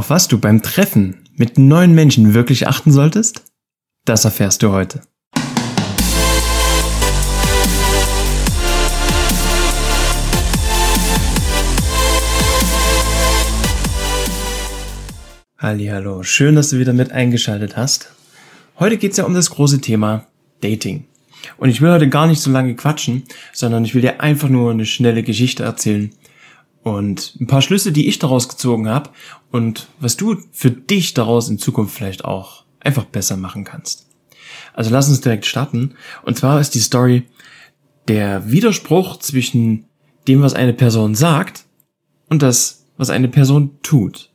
Auf was du beim Treffen mit neuen Menschen wirklich achten solltest? Das erfährst du heute. Hallo, schön, dass du wieder mit eingeschaltet hast. Heute geht's ja um das große Thema Dating. Und ich will heute gar nicht so lange quatschen, sondern ich will dir einfach nur eine schnelle Geschichte erzählen, und ein paar Schlüsse, die ich daraus gezogen habe und was du für dich daraus in Zukunft vielleicht auch einfach besser machen kannst. Also lass uns direkt starten. Und zwar ist die Story der Widerspruch zwischen dem, was eine Person sagt und das, was eine Person tut.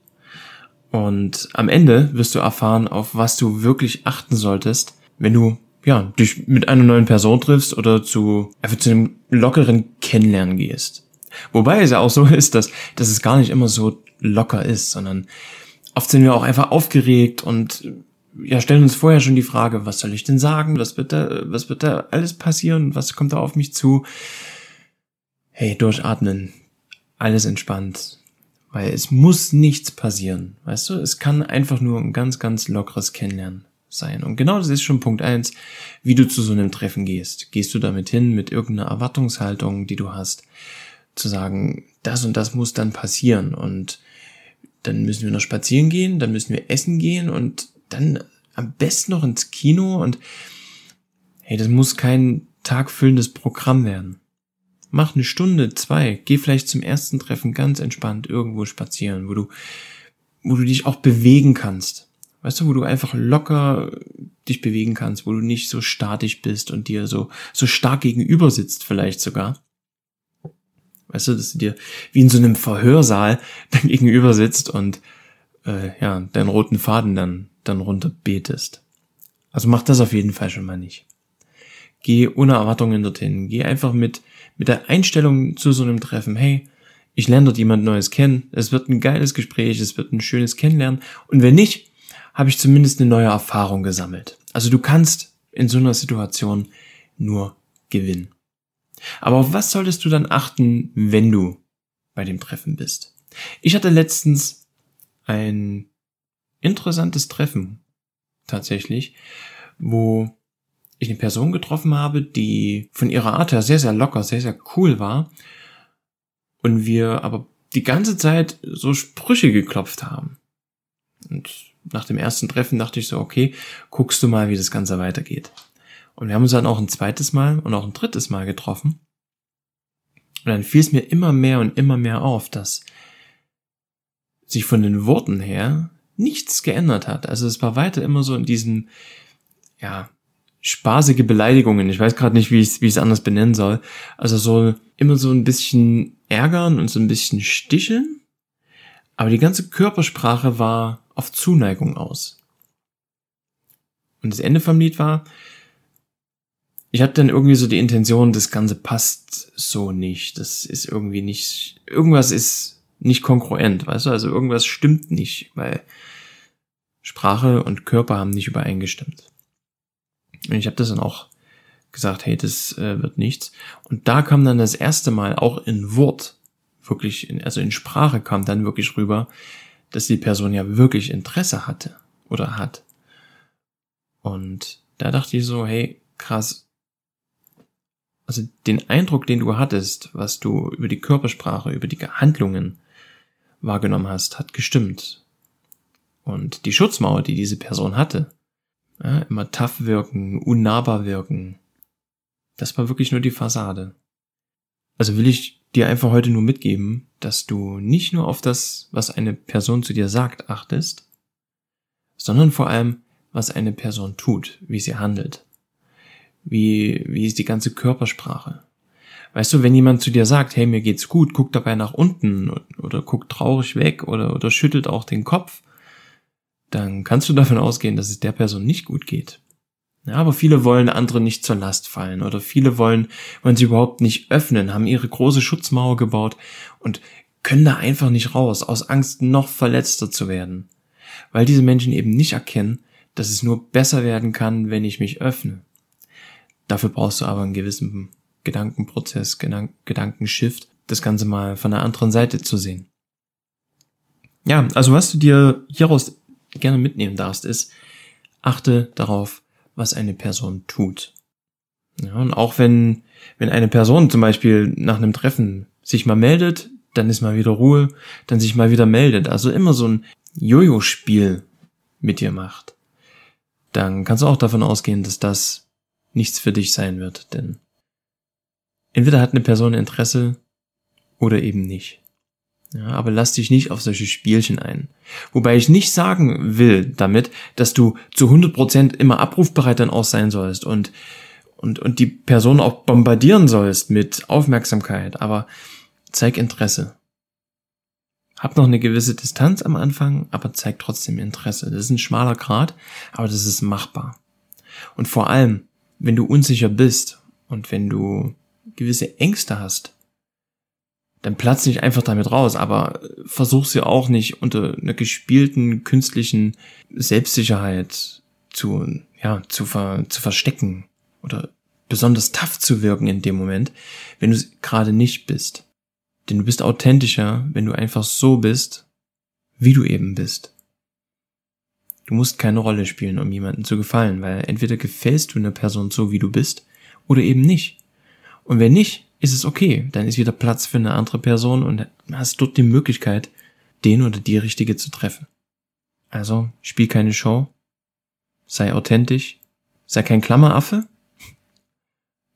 Und am Ende wirst du erfahren, auf was du wirklich achten solltest, wenn du ja, dich mit einer neuen Person triffst oder zu, einfach zu einem lockeren Kennenlernen gehst. Wobei es ja auch so ist, dass, dass es gar nicht immer so locker ist, sondern oft sind wir auch einfach aufgeregt und ja, stellen uns vorher schon die Frage, was soll ich denn sagen? Was wird da, was wird da alles passieren? Was kommt da auf mich zu? Hey, durchatmen. Alles entspannt. Weil es muss nichts passieren. Weißt du? Es kann einfach nur ein ganz, ganz lockeres Kennenlernen sein. Und genau das ist schon Punkt eins, wie du zu so einem Treffen gehst. Gehst du damit hin mit irgendeiner Erwartungshaltung, die du hast? Zu sagen, das und das muss dann passieren und dann müssen wir noch spazieren gehen, dann müssen wir essen gehen und dann am besten noch ins Kino und hey, das muss kein tagfüllendes Programm werden. Mach eine Stunde, zwei, geh vielleicht zum ersten Treffen ganz entspannt irgendwo spazieren, wo du, wo du dich auch bewegen kannst. Weißt du, wo du einfach locker dich bewegen kannst, wo du nicht so statisch bist und dir so, so stark gegenüber sitzt vielleicht sogar. Weißt du, dass du dir wie in so einem Verhörsaal dann gegenüber sitzt und äh, ja, deinen roten Faden dann, dann runter betest. Also mach das auf jeden Fall schon mal nicht. Geh ohne Erwartungen dorthin. Geh einfach mit, mit der Einstellung zu so einem Treffen. Hey, ich lerne dort jemand Neues kennen. Es wird ein geiles Gespräch, es wird ein schönes Kennenlernen. Und wenn nicht, habe ich zumindest eine neue Erfahrung gesammelt. Also du kannst in so einer Situation nur gewinnen. Aber auf was solltest du dann achten, wenn du bei dem Treffen bist? Ich hatte letztens ein interessantes Treffen tatsächlich, wo ich eine Person getroffen habe, die von ihrer Art her sehr, sehr locker, sehr, sehr cool war. Und wir aber die ganze Zeit so Sprüche geklopft haben. Und nach dem ersten Treffen dachte ich so, okay, guckst du mal, wie das Ganze weitergeht. Und wir haben uns dann auch ein zweites Mal und auch ein drittes Mal getroffen. Und dann fiel es mir immer mehr und immer mehr auf, dass sich von den Worten her nichts geändert hat. Also es war weiter immer so in diesen, ja, spaßige Beleidigungen. Ich weiß gerade nicht, wie ich es wie anders benennen soll. Also so immer so ein bisschen ärgern und so ein bisschen sticheln. Aber die ganze Körpersprache war auf Zuneigung aus. Und das Ende vom Lied war, ich habe dann irgendwie so die Intention, das Ganze passt so nicht. Das ist irgendwie nicht, irgendwas ist nicht konkurrent, weißt du? Also irgendwas stimmt nicht, weil Sprache und Körper haben nicht übereingestimmt. Und ich habe das dann auch gesagt, hey, das äh, wird nichts. Und da kam dann das erste Mal auch in Wort, wirklich, in, also in Sprache kam dann wirklich rüber, dass die Person ja wirklich Interesse hatte oder hat. Und da dachte ich so, hey, krass, also den Eindruck, den du hattest, was du über die Körpersprache, über die Handlungen wahrgenommen hast, hat gestimmt. Und die Schutzmauer, die diese Person hatte, ja, immer tough wirken, unnahbar wirken, das war wirklich nur die Fassade. Also will ich dir einfach heute nur mitgeben, dass du nicht nur auf das, was eine Person zu dir sagt, achtest, sondern vor allem, was eine Person tut, wie sie handelt. Wie, wie ist die ganze Körpersprache? Weißt du, wenn jemand zu dir sagt, hey, mir geht's gut, guck dabei nach unten oder guckt traurig weg oder, oder schüttelt auch den Kopf, dann kannst du davon ausgehen, dass es der Person nicht gut geht. Ja, aber viele wollen andere nicht zur Last fallen oder viele wollen, wollen sie überhaupt nicht öffnen, haben ihre große Schutzmauer gebaut und können da einfach nicht raus, aus Angst noch verletzter zu werden. Weil diese Menschen eben nicht erkennen, dass es nur besser werden kann, wenn ich mich öffne. Dafür brauchst du aber einen gewissen Gedankenprozess, Gedank Gedankenshift, das Ganze mal von der anderen Seite zu sehen. Ja, also was du dir hieraus gerne mitnehmen darfst, ist, achte darauf, was eine Person tut. Ja, und auch wenn, wenn eine Person zum Beispiel nach einem Treffen sich mal meldet, dann ist mal wieder Ruhe, dann sich mal wieder meldet. Also immer so ein Jojo-Spiel mit dir macht. Dann kannst du auch davon ausgehen, dass das nichts für dich sein wird, denn entweder hat eine Person Interesse oder eben nicht. Ja, aber lass dich nicht auf solche Spielchen ein. Wobei ich nicht sagen will damit, dass du zu 100% immer abrufbereit dann auch sein sollst und, und, und die Person auch bombardieren sollst mit Aufmerksamkeit, aber zeig Interesse. Hab noch eine gewisse Distanz am Anfang, aber zeig trotzdem Interesse. Das ist ein schmaler Grad, aber das ist machbar. Und vor allem, wenn du unsicher bist und wenn du gewisse Ängste hast, dann platz nicht einfach damit raus, aber versuch sie auch nicht unter einer gespielten künstlichen Selbstsicherheit zu, ja, zu, ver, zu verstecken oder besonders tough zu wirken in dem Moment, wenn du gerade nicht bist. Denn du bist authentischer, wenn du einfach so bist, wie du eben bist. Du musst keine Rolle spielen, um jemandem zu gefallen, weil entweder gefällst du einer Person so, wie du bist, oder eben nicht. Und wenn nicht, ist es okay. Dann ist wieder Platz für eine andere Person und hast dort die Möglichkeit, den oder die Richtige zu treffen. Also, spiel keine Show, sei authentisch, sei kein Klammeraffe,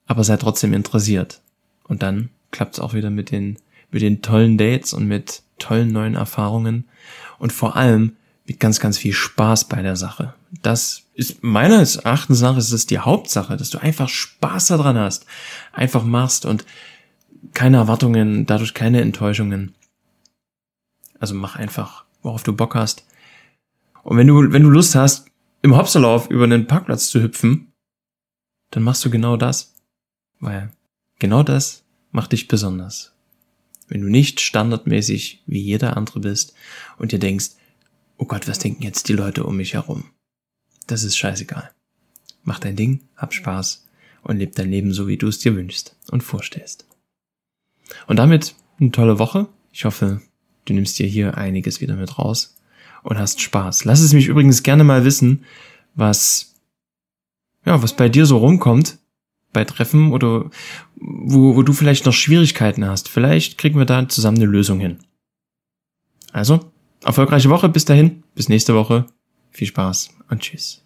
aber sei trotzdem interessiert. Und dann klappt's auch wieder mit den, mit den tollen Dates und mit tollen neuen Erfahrungen und vor allem mit ganz, ganz viel Spaß bei der Sache. Das ist meines Erachtens nach ist es die Hauptsache, dass du einfach Spaß daran hast, einfach machst und keine Erwartungen, dadurch keine Enttäuschungen. Also mach einfach, worauf du Bock hast. Und wenn du, wenn du Lust hast, im Hopserlauf über einen Parkplatz zu hüpfen, dann machst du genau das. Weil genau das macht dich besonders. Wenn du nicht standardmäßig wie jeder andere bist und dir denkst, oh Gott, was denken jetzt die Leute um mich herum? Das ist scheißegal. Mach dein Ding, hab Spaß und leb dein Leben so, wie du es dir wünschst und vorstellst. Und damit eine tolle Woche. Ich hoffe, du nimmst dir hier einiges wieder mit raus und hast Spaß. Lass es mich übrigens gerne mal wissen, was, ja, was bei dir so rumkommt bei Treffen oder wo, wo du vielleicht noch Schwierigkeiten hast. Vielleicht kriegen wir da zusammen eine Lösung hin. Also, erfolgreiche Woche bis dahin. Bis nächste Woche. Viel Spaß und tschüss.